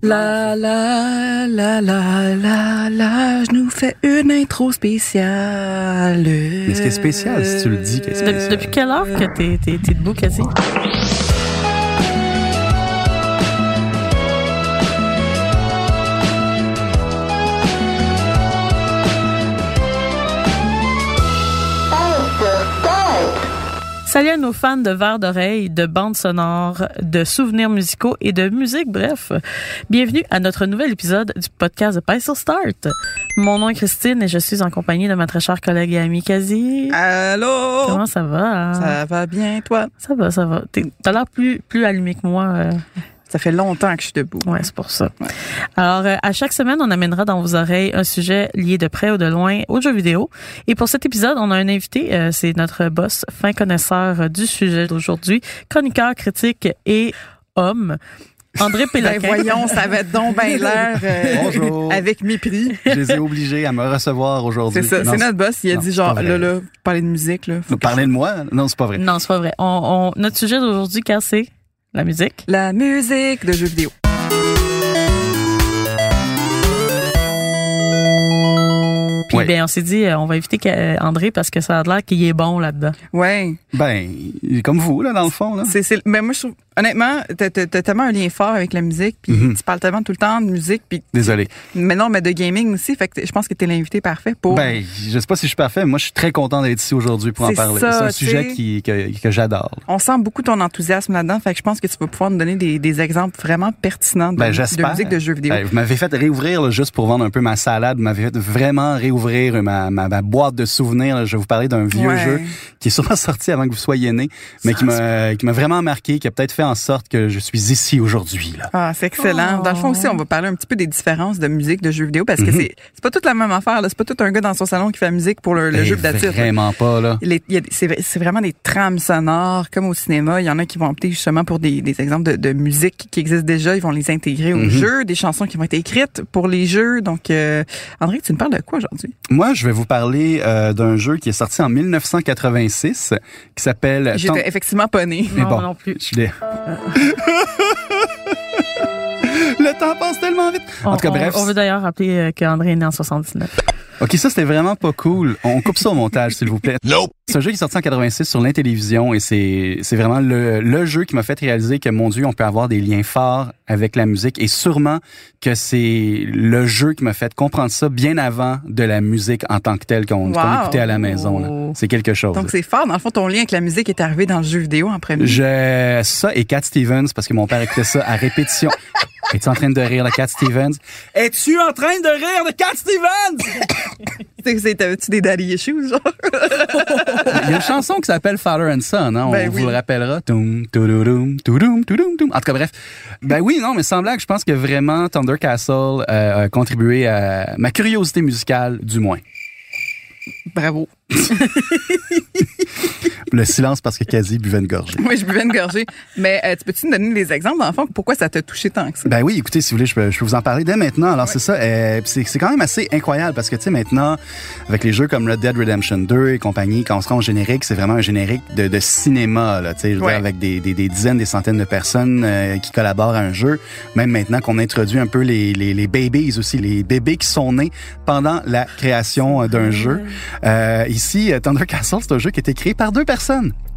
La la la la la la, je nous fais une intro spéciale. Mais ce qui est spécial, si tu le dis, qu'est-ce qui est Euh, spécial? Depuis quelle heure que t'es, t'es, t'es debout, Cassie? Salut à nos fans de verres d'oreille, de bandes sonores, de souvenirs musicaux et de musique, bref. Bienvenue à notre nouvel épisode du podcast de Pencil Start. Mon nom est Christine et je suis en compagnie de ma très chère collègue et amie Cassie. Allô? Comment ça va? Ça va bien, toi? Ça va, ça va. T'as l'air plus, plus allumé que moi. euh. Ça fait longtemps que je suis debout. Ouais, c'est pour ça. Alors, euh, à chaque semaine, on amènera dans vos oreilles un sujet lié de près ou de loin aux jeux vidéo. Et pour cet épisode, on a un invité, euh, c'est notre boss, fin connaisseur euh, du sujet d'aujourd'hui, chroniqueur, critique et homme, André Ben Péloquin. voyons, ça va être donc bien l'air euh, Bonjour. avec mépris. Je les ai obligés à me recevoir aujourd'hui. C'est ça, c'est notre boss. Il a non, dit genre, là, là, parler de musique, là. Vous que parlez de moi? Non, c'est pas vrai. Non, c'est pas vrai. On, on- notre sujet d'aujourd'hui, car c'est la musique? La musique de jeux vidéo. Puis, Ouais. ben, on s'est dit, euh, on va inviter euh, André parce que ça a l'air qu'il est bon là-dedans. Ouais. Ben, comme vous, là, dans le fond. Là. C'est, c'est, mais moi, je trouve, honnêtement, t'as, t'as- tellement un lien fort avec la musique, puis Mhm. tu parles tellement tout le temps de musique, puis Désolé. mais non, mais de gaming aussi. Fait que je pense que t'es l'invité parfait pour. Ben, je sais pas si je suis parfait, mais moi, je suis très content d'être ici aujourd'hui pour en parler. ça, c'est un sujet qui, que, que j'adore. On sent beaucoup ton enthousiasme là-dedans, fait que je pense que tu vas pouvoir nous donner des, des exemples vraiment pertinents de, Ben, de musique de jeux vidéo. Ben, vous m'avez fait réouvrir, là, juste pour vendre un peu ma salade, vous m'avez fait vraiment réouvrir ma, ma, ma boîte de souvenirs. là. Je vais vous parler d'un vieux Ouais. jeu qui est sûrement sorti avant que vous soyez né, mais qui m'a, qui m'a vraiment marqué, qui a peut-être fait en sorte que je suis ici aujourd'hui. Là. Ah, c'est excellent. Oh. Dans le fond aussi, on va parler un petit peu des différences de musique de jeux vidéo parce que Mhm. c'est c'est pas toute la même affaire. là. C'est pas tout un gars dans son salon qui fait la musique pour le, le Ben, jeu d'adulte. Vraiment pas, là. Les- a C'est c'est vraiment des trames sonores, comme au cinéma. Il y en a qui vont opter justement pour des, des exemples de, de musique qui existent déjà. Ils vont les intégrer au Mhm. jeu, des chansons qui vont être écrites pour les jeux. Donc, euh, André, tu nous parles de quoi aujourd'hui? Moi, je vais vous parler euh, d'un jeu qui est sorti en 1986 qui s'appelle... J'étais effectivement pas née. Mais non, bon. non plus. Je l'ai- Le temps passe tellement vite. On, En tout cas, bref. on veut d'ailleurs rappeler euh, qu'André est né en 79. OK, ça, c'était vraiment pas cool. On coupe ça au montage, s'il vous plaît. Nope. C'est un jeu qui est sorti en 86 sur l'Intellivision et c'est, c'est vraiment le, le jeu qui m'a fait réaliser que, mon Dieu, on peut avoir des liens forts avec la musique et sûrement que c'est le jeu qui m'a fait comprendre ça bien avant de la musique en tant que telle qu'on, qu'on Wow. écoutait à la maison. là. C'est quelque chose. Donc, c'est fort. Dans le fond, ton lien avec la musique est arrivé dans le jeu vidéo en premier. Je, ça et Cat Stevens, parce que mon père écoutait ça à répétition. Es-tu en train de rire de Cat Stevens? Es-tu en train de rire de Cat Stevens? T'avais-tu des daddy issues, genre? Il y a une chanson qui s'appelle Father and Son, hein? on Ben vous oui. le rappellera. Toum, toudoum, toudoum, toudoum. En tout cas, bref. Ben oui, non, mais sans blague, je pense que vraiment Thunder Castle euh, a contribué à ma curiosité musicale, du moins. Bravo. Le silence parce que Kazi buvait une gorgée. Moi, je buvais une gorgée. Mais euh, tu peux-tu nous donner des exemples, dans le fond, pourquoi ça t'a touché tant que ça? Ben oui, écoutez, si vous voulez, je peux, je peux vous en parler dès maintenant. Alors c'est ça, euh, c'est c'est quand même assez incroyable parce que tu sais maintenant, avec les jeux comme Red Dead Redemption 2 et compagnie, quand on se rend au générique, c'est vraiment un générique de, de cinéma, là, tu sais, avec des, des, des dizaines, des centaines de personnes euh, qui collaborent à un jeu. Même maintenant qu'on introduit un peu les, les, les babies aussi, les bébés qui sont nés pendant la création euh, d'un jeu. Euh, ici, euh, Thunder Castle, c'est un jeu qui a été créé par deux personnes.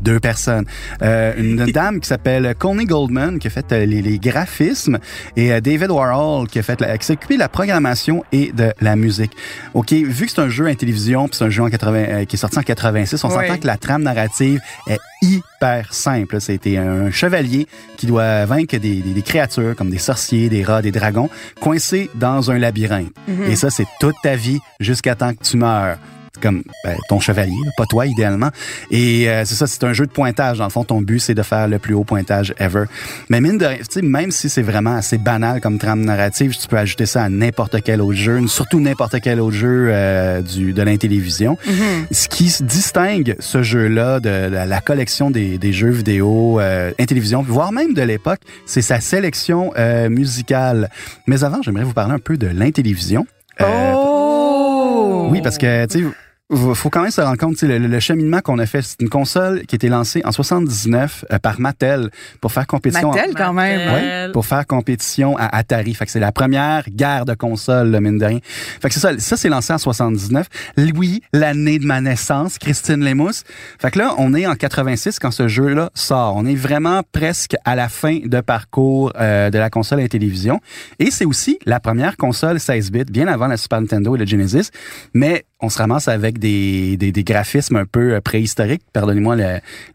Deux personnes. Euh, une dame qui s'appelle Connie Goldman, qui a fait euh, les, les graphismes, et euh, David Warhol, qui a fait la, qui s'est occupé de la programmation et de la musique. OK, vu que c'est un jeu à télévision, puis c'est un jeu en 80, euh, qui est sorti en 86, on Ouais. s'entend que la trame narrative est hyper simple. C'était un chevalier qui doit vaincre des, des, des créatures comme des sorciers, des rats, des dragons, coincés dans un labyrinthe. Mhm. Et ça, c'est toute ta vie jusqu'à temps que tu meurs. Comme ben, ton chevalier, pas toi idéalement. Et euh, c'est ça, c'est un jeu de pointage. Dans le fond, ton but, c'est de faire le plus haut pointage ever. Mais mine de sais, même si c'est vraiment assez banal comme trame narrative, tu peux ajouter ça à n'importe quel autre jeu, surtout n'importe quel autre jeu euh, du, de l'intellivision. Mm-hmm. Ce qui distingue ce jeu-là de la, la collection des, des, jeux vidéo euh, Intellivision, voire même de l'époque, c'est sa sélection euh, musicale. Mais avant, j'aimerais vous parler un peu de l'intellivision. Euh, oh! Oui, parce que, tu sais, faut quand même se rendre compte, le, le cheminement qu'on a fait, c'est une console qui a été lancée en 79 euh, par Mattel pour faire compétition. Mattel, quand même. Ouais, pour faire compétition à Atari. Fait que c'est la première guerre de console, mine de rien. Fait que c'est ça. Ça, c'est lancé en 79. Oui, l'année de ma naissance, Christine Lemousse. Fait que là, on est en 86 quand ce jeu-là sort. On est vraiment presque à la fin de parcours euh, de la console à la télévision. Et c'est aussi la première console 16 bits, bien avant la Super Nintendo et le Genesis. Mais on se ramasse avec des, des, des graphismes un peu euh, préhistoriques, pardonnez-moi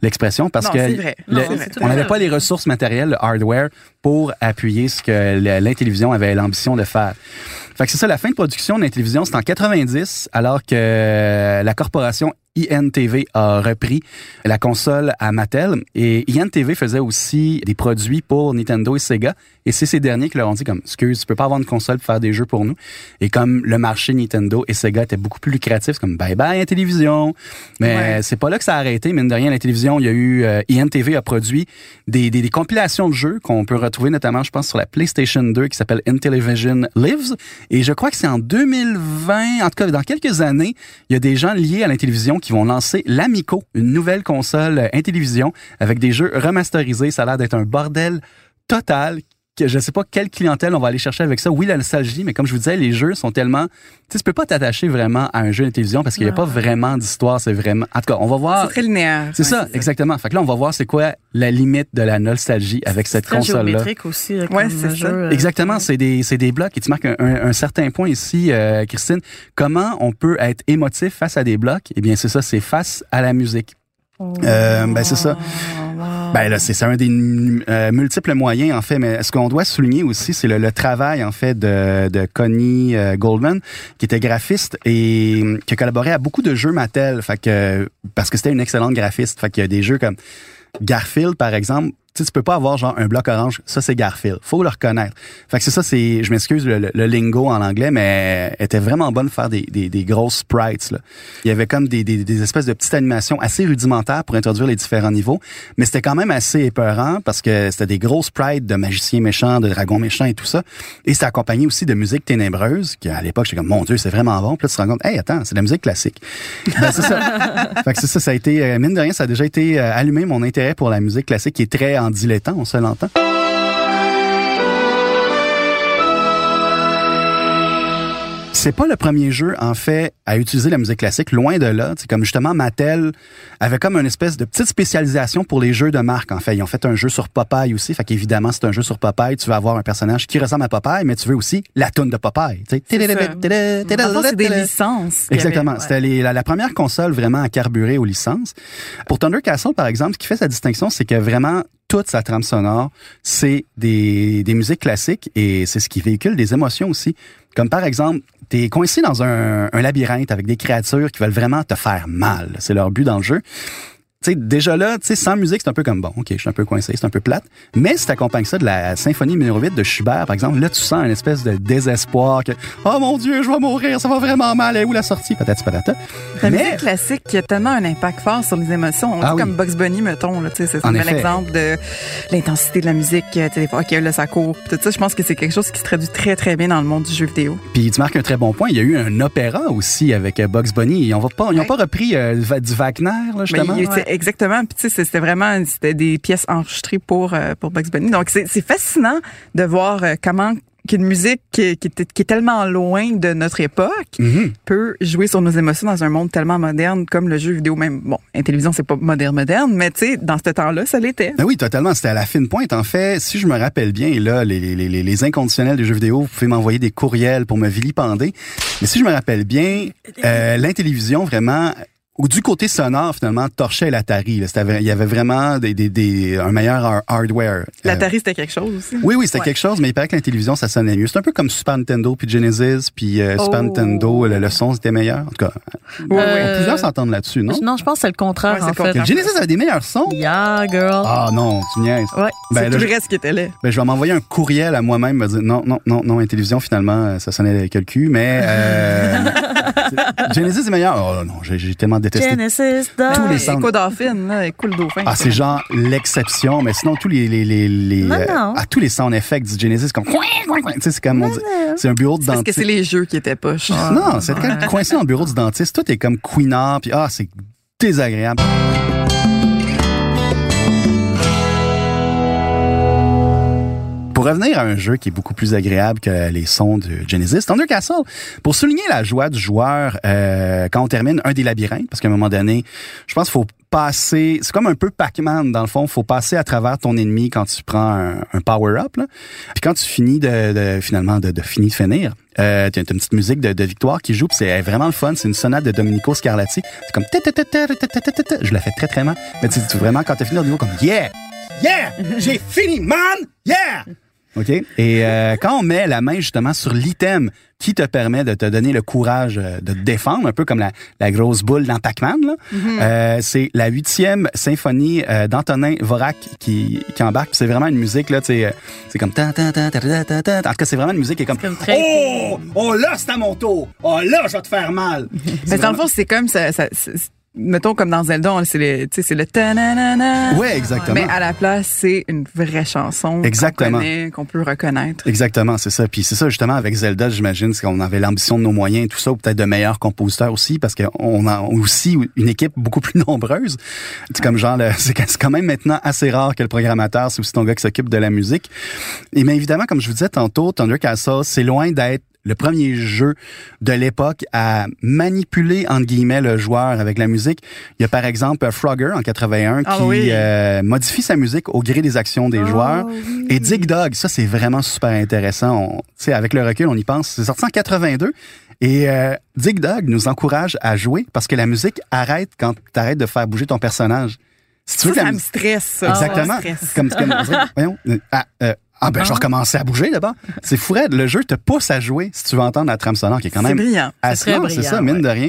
l'expression, parce non, que vrai. Le, non, on n'avait pas les ressources matérielles, le hardware, pour appuyer ce que l'intellivision avait l'ambition de faire. Fait que c'est ça, la fin de production de l'intellivision, c'est en 90, alors que la corporation INTV a repris la console à Mattel et INTV faisait aussi des produits pour Nintendo et Sega et c'est ces derniers qui leur ont dit comme excuse tu peux pas avoir une console pour faire des jeux pour nous et comme le marché Nintendo et Sega était beaucoup plus lucratif c'est comme bye bye la télévision mais ouais. c'est pas là que ça a arrêté mine de rien la télévision il y a eu euh, INTV a produit des, des, des compilations de jeux qu'on peut retrouver notamment je pense sur la PlayStation 2 qui s'appelle Intellivision Lives et je crois que c'est en 2020 en tout cas dans quelques années il y a des gens liés à la télévision qui vont lancer l'Amico, une nouvelle console Intellivision avec des jeux remasterisés. Ça a l'air d'être un bordel total je sais pas quelle clientèle on va aller chercher avec ça. Oui, la nostalgie, mais comme je vous disais, les jeux sont tellement... Tu sais, tu peux pas t'attacher vraiment à un jeu de télévision parce qu'il n'y a pas vraiment d'histoire. C'est vraiment... En tout cas, on va voir... C'est très linéaire. C'est ouais, ça, exactement. Fait que là, on va voir c'est quoi la limite de la nostalgie avec cette console-là. C'est géométrique aussi. Là, ouais, c'est ça. Euh, Exactement. C'est des, c'est des blocs. Et tu marques un, un, un certain point ici, euh, Christine. Comment on peut être émotif face à des blocs? Eh bien, c'est ça, c'est face à la musique. Oh. Euh, ben, c'est ça. Ben là, c'est un des euh, multiples moyens en fait, mais ce qu'on doit souligner aussi, c'est le, le, travail en fait de, de Connie euh, Goldman, qui était graphiste et qui a collaboré à beaucoup de jeux Mattel, fait que parce que c'était une excellente graphiste, fait qu'il y a des jeux comme Garfield par exemple. Tu sais, tu peux pas avoir genre un bloc orange, ça c'est Garfield. Faut le reconnaître. Fait que c'est ça, c'est, je m'excuse le, le, le, lingo en anglais, mais elle était vraiment bonne de faire des, des, des grosses sprites. Là. Il y avait comme des, des, des, espèces de petites animations assez rudimentaires pour introduire les différents niveaux, mais c'était quand même assez épeurant parce que c'était des grosses sprites de magiciens méchants, de dragons méchants et tout ça. Et c'était accompagné aussi de musique ténébreuse, qui à l'époque j'étais comme mon Dieu, c'est vraiment bon. Puis là tu te rends compte, hey attends, c'est de la musique classique. ben, c'est ça. fait que c'est ça, ça a été mine de rien, ça a déjà été allumé mon intérêt pour la musique classique qui est très en dilettant, on se l'entend. C'est pas le premier jeu, en fait, à utiliser la musique classique, loin de là. C'est comme justement Mattel avait comme une espèce de petite spécialisation pour les jeux de marque, en fait. Ils ont fait un jeu sur Popeye aussi, fait qu'évidemment, c'est un jeu sur Popeye, tu veux avoir un personnage qui ressemble à Popeye, mais tu veux aussi la toune de Popeye. C'est des licences. Exactement. C'était la, première console vraiment à carburer aux licences. Pour Thunder Castle, par exemple, ce qui fait sa distinction, c'est que vraiment toute sa trame sonore, c'est des, des musiques classiques et c'est ce qui véhicule des émotions aussi. Comme par exemple, t'es coincé dans un, labyrinthe avec des créatures qui veulent vraiment te faire mal. C'est leur but dans le jeu. Tu sais, déjà là, sans musique, c'est un peu comme bon, ok, je suis un peu coincé, c'est un peu plate. Mais si t'accompagnes ça de la symphonie numéro 8 de Schubert, par exemple, là, tu sens une espèce de désespoir que, oh mon Dieu, je vais mourir, ça va vraiment mal, et où la sortie? Peut-être, patata. La Mais... musique classique qui a tellement un impact fort sur les émotions. On ah, dit oui. comme Bugs Bunny, mettons, là, c'est un bel exemple de l'intensité de la musique, des fois, ok, là, ça court. Tout ça, je pense que c'est quelque chose qui se traduit très, très bien dans le monde du jeu vidéo. Puis tu marques un très bon point. Il y a eu un opéra aussi avec euh, Bugs Bunny. Ils n'ont pas, ils ont pas repris euh, du Wagner, là, justement? Mais, ouais. Exactement. Puis, c'était vraiment c'était des pièces enregistrées pour euh, pour Bugs Bunny. Donc c'est fascinant de voir euh, comment qu'une musique qui, qui, qui, est tellement loin de notre époque mm -hmm. peut jouer sur nos émotions dans un monde tellement moderne comme le jeu vidéo même bon la télévision c'est pas moderne moderne mais tu sais dans ce temps-là ça l'était ben oui totalement c'était à la fine pointe en fait si je me rappelle bien et là les, les, les, les inconditionnels des jeux vidéo vous pouvez m'envoyer des courriels pour me vilipender mais si je me rappelle bien euh, l'intélévision vraiment du côté sonore, finalement, torchait l'Atari. Il y avait vraiment des, des, des- un meilleur har- hardware. Euh, L'Atari, c'était quelque chose aussi. oui, oui, c'était Ouais. quelque chose, mais il paraît que la télévision, ça sonnait mieux. C'est un peu comme Super Nintendo puis Genesis, puis euh, Super Oh. Nintendo, le, le son c'était meilleur. En tout cas, ouais. Euh, plusieurs s'entendent là-dessus, non? Non, je pense que c'est le contraire, Ouais, en fait. Genesis avait des meilleurs sons? Yeah, girl. Ah non, tu niaises. Ouais. Ben, c'est tout je, le reste qui était là. ben, je vais m'envoyer un courriel à moi-même, me dire non, non, non, non, la télévision, finalement, ça sonnait que le cul, mais euh, Genesis est meilleur. Oh non, j'ai j'ai tellement détesté. Genesis, Tous les. Écho Dauphine, là, Écho le Dauphin. Ah, c'est genre l'exception, mais sinon tous les les les, les Non, euh, non. ah, tous les sound effects du Genesis comme tu sais c'est comme on dit- c'est un bureau de Parce que dentiste. c'est les jeux qui étaient poches. Non, c'est quand même coincé dans le bureau du dentiste, tout est comme queenard puis ah, c'est désagréable. Revenir à un jeu qui est beaucoup plus agréable que les sons de Genesis, Thunder Castle, pour souligner la joie du joueur euh, quand on termine un des labyrinthes, parce qu'à un moment donné, je pense qu'il faut passer, c'est comme un peu Pac-Man dans le fond, faut passer à travers ton ennemi quand tu prends un, power-up, puis quand tu finis de, de- finalement de, de finir finir, euh, t'as une petite musique de, victoire qui joue, c'est vraiment le fun, c'est une sonate de Domenico Scarlatti, c'est comme je la fais très très mal, mais tu tu- vraiment quand t'as fini le niveau comme yeah, yeah, j'ai fini man, yeah. OK? Et euh, quand on met la main justement sur l'item qui te permet de te donner le courage euh, de te défendre, un peu comme la, la grosse boule dans Pac-Man, là, euh, c'est la huitième symphonie euh, d'Antonin Vorak qui, qui embarque. C'est vraiment une musique, là, euh, c'est comme... En tout cas, c'est vraiment une musique qui est comme... Oh! Oh là, c'est à mon tour! Oh là, je vais te faire mal! Mais dans le fond, c'est comme ça, ça- mettons comme dans Zelda, on- c'est le, tu sais, c'est le ta-na-na-na. Ouais, exactement. Mais à la place, c'est une vraie chanson Exactement. qu'on peut reconnaître. Exactement, c'est ça. Puis c'est ça justement avec Zelda, j'imagine, c'est qu'on avait l'ambition de nos moyens et tout ça, ou peut-être de meilleurs compositeurs aussi, parce qu'on a aussi une équipe beaucoup plus nombreuse. C'est comme genre, c'est quand même maintenant assez rare que le programmateur, c'est aussi ton gars qui s'occupe de la musique. Et bien évidemment, comme je vous disais tantôt, Thunder Castle, c'est loin d'être le premier jeu de l'époque à manipuler entre guillemets le joueur avec la musique. Il y a par exemple Frogger en 81 Ah qui oui. euh, modifie sa musique au gré des actions des joueurs. Et Dig Dog, ça c'est vraiment super intéressant. On- Tu sais, avec le recul, on y pense. C'est sorti en 82. Et euh, Dig Dog nous encourage à jouer parce que la musique arrête quand tu arrêtes de faire bouger ton personnage. Si tu Ça, veux la ça me stresse. ça. Exactement. Ça me stresse. Comme, comme voyons, euh, ah, euh, ah, ben, je vais recommencer à bouger d'abord. C'est fou. Le jeu te pousse à jouer si tu veux entendre la trame sonore qui est quand C'est même brillant. c'est brillant, ça, mine ouais. de rien.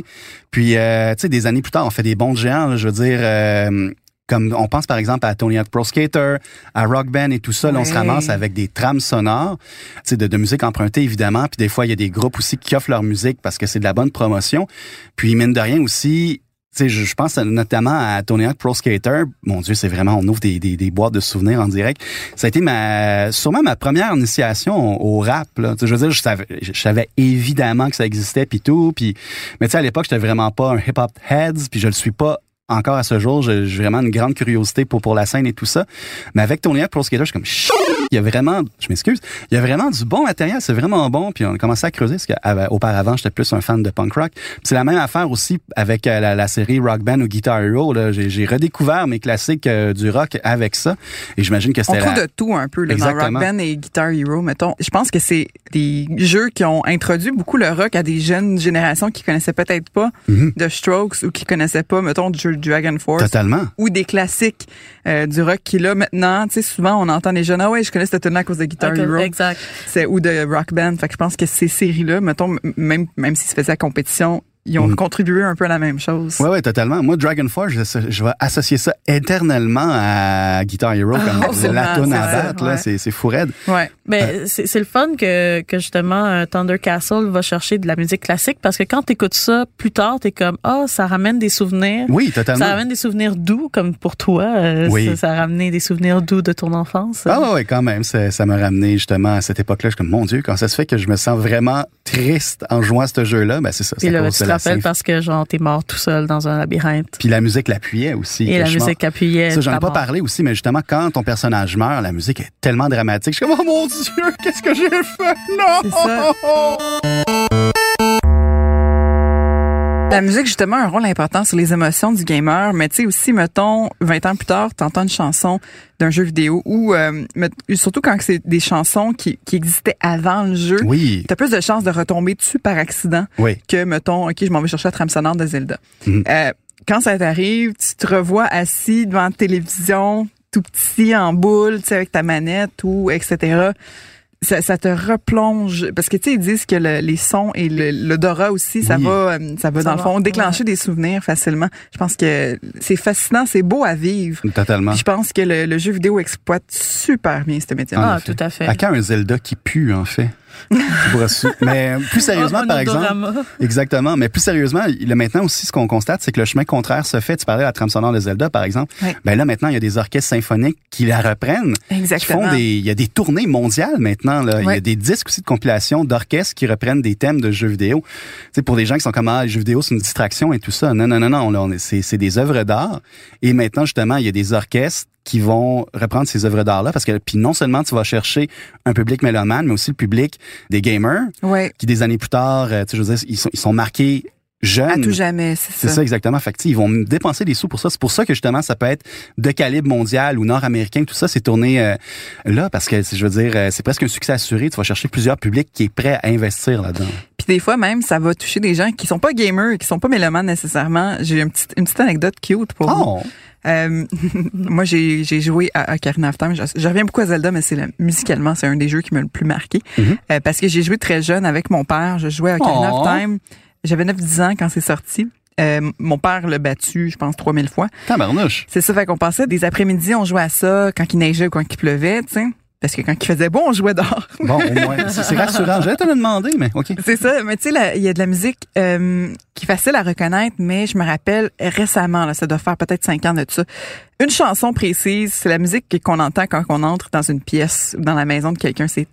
Puis, euh, tu sais, des années plus tard, on fait des bons géants, là, je veux dire, euh, comme on pense par exemple à Tony Hawk Pro Skater, à Rock Band et tout ça, là, on se ramasse avec des trames sonores, tu sais, de, de musique empruntée évidemment. Puis des fois, il y a des groupes aussi qui offrent leur musique parce que c'est de la bonne promotion. Puis mine de rien aussi, sais, je, je pense notamment à Tony Hawk Pro Skater. Mon Dieu, c'est vraiment, on ouvre des, des, des boîtes de souvenirs en direct. Ça a été ma, sûrement ma première initiation au, rap. Là. Je veux dire, je savais, je savais évidemment que ça existait puis tout. Puis, mais tu sais, à l'époque, j'étais vraiment pas un hip hop heads, puis je le suis pas encore à ce jour. J'ai vraiment une grande curiosité pour pour la scène et tout ça. Mais avec Tony Hawk Pro Skater, je suis comme! Il y a vraiment, je m'excuse, il y a vraiment du bon matériel, c'est vraiment bon. Puis on a commencé à creuser parce qu'auparavant, j'étais plus un fan de punk rock. C'est la même affaire aussi avec euh, la, la série Rock Band ou Guitar Hero. J'ai redécouvert mes classiques euh, du rock avec ça. Et j'imagine que On c'était trouve la... de tout un peu là, dans Rock. Band et Guitar Hero, mettons. Je pense que c'est des jeux qui ont introduit beaucoup le rock à des jeunes générations qui connaissaient peut-être pas Mhm. de Strokes ou qui connaissaient pas, mettons, du jeu Dragon Force. Totalement. ou des classiques euh, du rock qui là maintenant, tu sais souvent on entend les jeunes ah ouais, je connais cette tune à cause de Guitar Hero. Exact. C'est ou de Rock Band. Fait que je pense que ces séries là, mettons même même s'ils se faisaient la compétition, ils ont Mhm. contribué un peu à la même chose. Ouais, ouais, totalement. Moi, Dragon Force, je, je vais associer ça éternellement à Guitar Hero comme absolument, la tune à battre. ouais. C'est c'est fou raide. Ouais. Ben, c'est c'est le fun que, que justement euh, Thunder Castle va chercher de la musique classique parce que quand tu écoutes ça plus tard, tu es comme ah, ça ramène des souvenirs. Oui, totalement. Ça ramène des souvenirs doux comme pour toi, euh, Oui. ça, ça a ramené des souvenirs doux de ton enfance. Ah ouais, ouais, quand même, ça m'a ramené justement à cette époque-là. Je suis comme, mon Dieu, quand ça se fait que je me sens vraiment triste en jouant à ce jeu-là, ben c'est ça. Symph- parce que genre t'es mort tout seul dans un labyrinthe. Puis la musique l'appuyait aussi. Et la musique appuyait. Ça, j'en ai pas parlé aussi, mais justement, quand ton personnage meurt, la musique est tellement dramatique. Je suis comme, oh mon Dieu, qu'est-ce que j'ai fait? Non! La musique, justement, a un rôle important sur les émotions du gamer, mais tu sais aussi, mettons, 20 ans plus tard, t'entends une chanson d'un jeu vidéo ou euh, surtout quand c'est des chansons qui, qui existaient avant le jeu, Oui, t'as plus de chances de retomber dessus par accident oui. que, mettons, OK, je m'en vais chercher la trame sonore de Zelda. Mhm. Euh, quand ça t'arrive, tu te revois assis devant la télévision, tout petit, en boule, tu sais, avec ta manette ou etc. Ça, ça te replonge parce que tu sais ils disent que le- les sons et le- l'odorat aussi ça Oui. va euh, ça va Ça dans le fond déclencher des souvenirs facilement. Je pense que c'est fascinant, c'est beau à vivre. Totalement. Puis je pense que le, le jeu vidéo exploite super bien ce métier. Ah, tout à fait. À quand un Zelda qui pue, en fait? Mais plus sérieusement, par exemple. Exactement. Mais plus sérieusement, là, maintenant aussi, ce qu'on constate, c'est que le chemin contraire se fait. Tu parlais de la trame sonore de Zelda, par exemple. Ben là, maintenant, il y a des orchestres symphoniques qui la reprennent. Qui Exactement. font des, il y a des tournées mondiales maintenant. Là. Il y a des disques aussi de compilation d'orchestres qui reprennent des thèmes de jeux vidéo. Tu sais, pour des gens qui sont comme ah, les jeux vidéo c'est une distraction et tout ça. Non, non, non, non. C'est, c'est des œuvres d'art. Et maintenant, justement, il y a des orchestres qui vont reprendre ces œuvres d'art-là parce que puis non seulement tu vas chercher un public mélomane, mais aussi le public des gamers Ouais. qui des années plus tard, euh, tu sais, je veux dire, ils sont, ils sont marqués jeunes. À tout jamais, c'est C'est ça. ça exactement. Fait que, ils vont dépenser des sous pour ça. C'est pour ça que justement ça peut être de calibre mondial ou nord-américain. Tout ça, c'est tourné euh, là parce que je veux dire, euh, c'est presque un succès assuré. Tu vas chercher plusieurs publics qui est prêt à investir là-dedans. Des fois même, ça va toucher des gens qui sont pas gamers, qui sont pas mélomanes nécessairement. J'ai une petite, une petite anecdote cute pour vous. Oh, Euh, moi, j'ai j'ai joué à Ocarina of Time. Je, je reviens beaucoup à Zelda, mais c'est le- musicalement, c'est un des jeux qui m'a le plus marqué. Mhm. Euh, parce que j'ai joué très jeune avec mon père. Je jouais à Ocarina Oh. of Time. J'avais 9-10 ans quand c'est sorti. Euh, mon père l'a battu, je pense, 3000 fois. tabarnouche. C'est ça, fait qu'on passait des après-midi, on jouait à ça quand il neigeait ou quand il pleuvait, tu sais. Parce que quand il faisait beau, on jouait dehors. Bon, au moins, c'est rassurant. J'allais te le demander, mais OK. C'est ça, mais tu sais, il y a de la musique euh, qui est facile à reconnaître, mais je me rappelle récemment, là, ça doit faire peut-être cinq ans de ça. Une chanson précise, c'est la musique qu'on entend quand on entre dans une pièce ou dans la maison de quelqu'un. C'est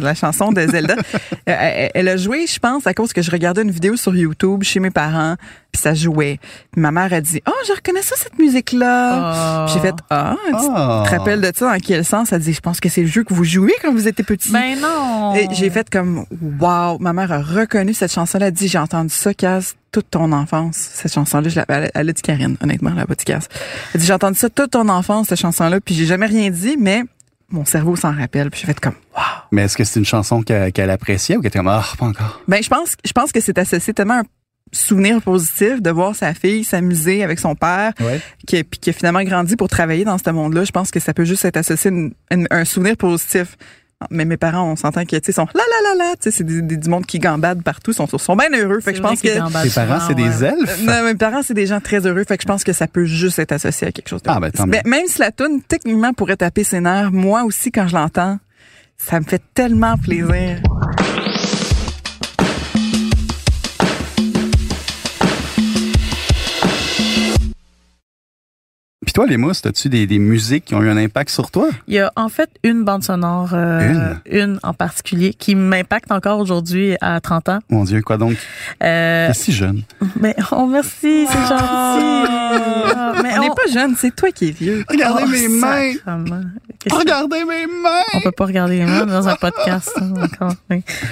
la chanson de Zelda. elle a joué, je pense, à cause que je regardais une vidéo sur YouTube chez mes parents, puis ça jouait. Ma mère a dit, oh, je reconnais ça cette musique-là. J'ai fait, ah, tu te rappelles de ça dans quel sens Elle dit, je pense que c'est le jeu que vous jouez quand vous étiez petit. Ben non. J'ai fait comme wow, ma mère a reconnu cette chanson-là, elle a dit j'ai entendu ça Kaz toute ton enfance. Cette chanson-là, je elle, elle a dit Karine, honnêtement, elle a pas dit Kaz. Elle dit j'ai entendu ça toute ton enfance cette chanson-là, puis j'ai jamais rien dit mais mon cerveau s'en rappelle, puis j'ai fait comme wow. Mais est-ce que c'est une chanson qu'elle qu'elle appréciait ou qu'elle était comme ah, pas encore? Ben je pense je pense que c'est associé tellement à un souvenir positif de voir sa fille s'amuser avec son père Ouais. qui, puis qui a finalement grandi pour travailler dans ce monde-là, je pense que ça peut juste être associé à un souvenir positif. Mais mes parents, on s'entend qu'ils tu sais, sont là là là là, tu sais, c'est des- des- du monde qui gambade partout, sont, sont bien heureux. Fait que je pense que Tes parents, c'est des elfes? non, mes parents, c'est des gens très heureux. Fait que je pense que ça peut juste être associé à quelque chose de Ah, ben, tant Mais mieux. Même si la tune techniquement pourrait taper ses nerfs, moi aussi, quand je l'entends, ça me fait tellement plaisir. Puis toi, les mousses, as-tu des, des musiques qui ont eu un impact sur toi? Il y a en fait une bande sonore, euh, une? en particulier, qui m'impacte encore aujourd'hui à 30 ans. Mon Dieu, quoi donc? Euh, T'es si jeune. mais oh merci, c'est gentil. Ah, mais On n'est pas jeune, c'est toi qui es vieux. Regardez Oh, mes mains! Regardez mes mains! On peut pas regarder les mains dans un podcast hein.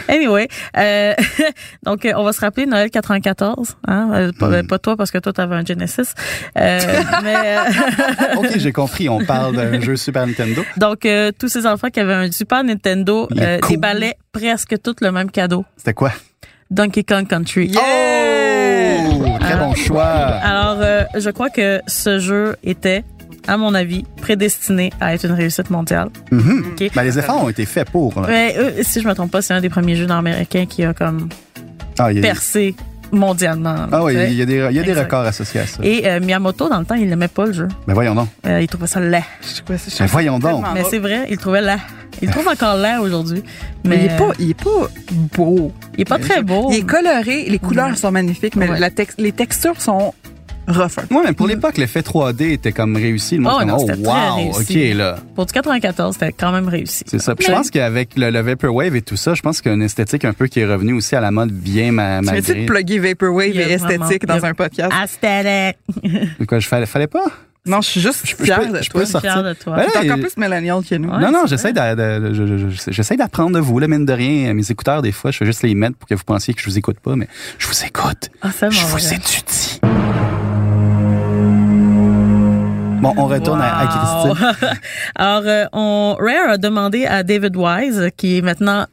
Anyway, euh, donc euh, on va se rappeler Noël 94. Hein? Euh, pas, Hmm. pas toi parce que toi t'avais un Genesis. Euh, mais euh, OK, j'ai compris. On parle d'un jeu Super Nintendo. donc euh, tous ces enfants qui avaient un Super Nintendo euh, déballaient presque tout le même cadeau. C'était quoi? Donkey Kong Country. Yeah! Oh! Très bon choix. Alors, euh, je crois que ce jeu était, à mon avis, prédestiné à être une réussite mondiale. OK. Ben, les efforts ont été faits pour. là. Mais euh, si je me trompe pas, c'est un des premiers jeux nord-américains qui a comme Ah, percé mondialement. ah oui, il y a des, il y a des records associés à ça. Et euh, Miyamoto, dans le temps, il n'aimait pas le jeu. Ben voyons donc. Euh, il trouvait ça laid. Ben voyons donc. Mais c'est vrai, il le trouvait laid. Il le trouve encore laid aujourd'hui. Mais Mais il est pas, il est pas beau. il est pas très beau. Il est coloré, les couleurs sont magnifiques, mais Ouais. la tex- les textures sont rough. Ouais, mais pour l'époque, l'effet 3D était comme réussi. Le monde Oh, non, oh, très wow, réussi. OK, là. Pour du 94, c'était quand même réussi. C'est ça. Puis je pense qu'avec le, le Vaporwave et tout ça, je pense qu'il y a une esthétique un peu qui est revenue aussi à la mode bien ma, Tu malgré. de plugger Vaporwave et esthétique dans un podcast? Aesthetic. Quoi, je fallait, fallait pas? Non, je suis juste je fière peux- de je toi. peux sortir. Fier de toi. Ben, T'es encore plus millennial que nous. Ouais, non, non, j'essaie de, de- je- je- je- j'essaie d'apprendre de vous, là, mine de rien. Mes écouteurs, des fois, je fais juste les mettre pour que vous pensiez que je vous écoute pas, mais je vous écoute. Ah, c'est Je vous vrai. Bon, on retourne à, à. Christine. Alors, euh, on, Rare a demandé à David Wise, qui est maintenant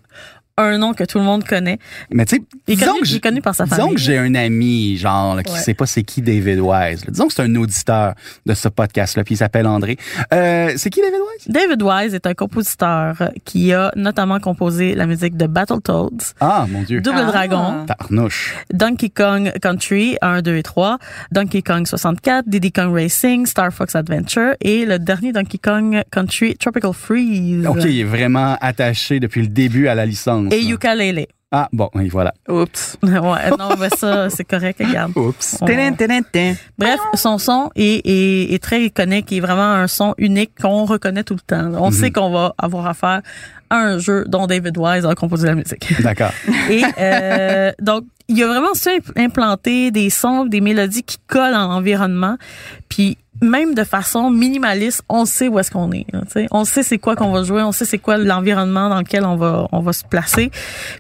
un nom que tout le monde connaît. Mais tu sais, Il est disons connu- que il j'ai- est connu par sa disons famille. que j'ai un ami, genre, là, qui Ouais. sait pas c'est qui David Wise. là. Disons que c'est un auditeur de ce podcast-là, puis il s'appelle André. Euh, c'est qui David Wise? David Wise est un compositeur qui a notamment composé la musique de Battletoads, Ah, mon Dieu. Double Ah. Dragon, Tarnouche. Donkey Kong Country 1, 2 et 3, Donkey Kong 64, Diddy Kong Racing, Star Fox Adventure et le dernier Donkey Kong Country Tropical Freeze. OK, il est vraiment attaché depuis le début à la licence. Et là. Ukulele. Ah, bon, oui, voilà. Oups. ouais, non, mais ça, c'est correct, regarde. Oups. On- tin, tin. Bref, son son est, est, est très iconique, est vraiment un son unique qu'on reconnaît tout le temps. On sait qu'on va avoir affaire à un jeu dont David Wise a composé la musique. D'accord. Et euh, donc, il y a vraiment su implanter des sons, des mélodies qui collent en environnement. Puis même de façon minimaliste, on sait où est-ce qu'on est. tu sais. on sait c'est quoi qu'on va jouer, on sait c'est quoi l'environnement dans lequel on va on va se placer.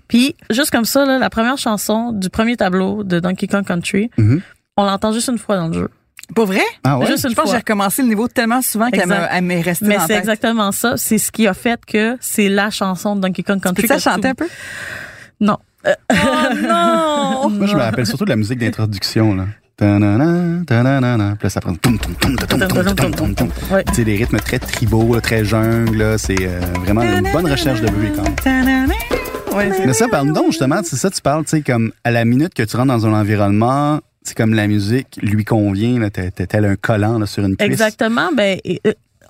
Puis juste comme ça, là, la première chanson du premier tableau de Donkey Kong Country, Mhm. on l'entend juste une fois dans le jeu. Pour vrai? Ah ouais? Juste une Je pense que fois. j'ai recommencé le niveau tellement souvent qu'elle m'est restée Mais c'est exactement ça. C'est ce qui a fait que c'est la chanson de Donkey Kong Country. La que chanter un peu? Non. Oh non! Moi, je me rappelle surtout de la musique d'introduction, là. Puis ça prend. Tu sais, des rythmes très tribaux, très jungle. C'est euh, vraiment une bonne recherche de bruit, quand même. Mais ça, parle donc, justement, c'est ça, tu parles, tu sais, comme à la minute que tu rentres dans un environnement, c'est comme la musique lui convient, là, t'es, t'es tel un collant là, sur une cuisse. Exactement. Ben,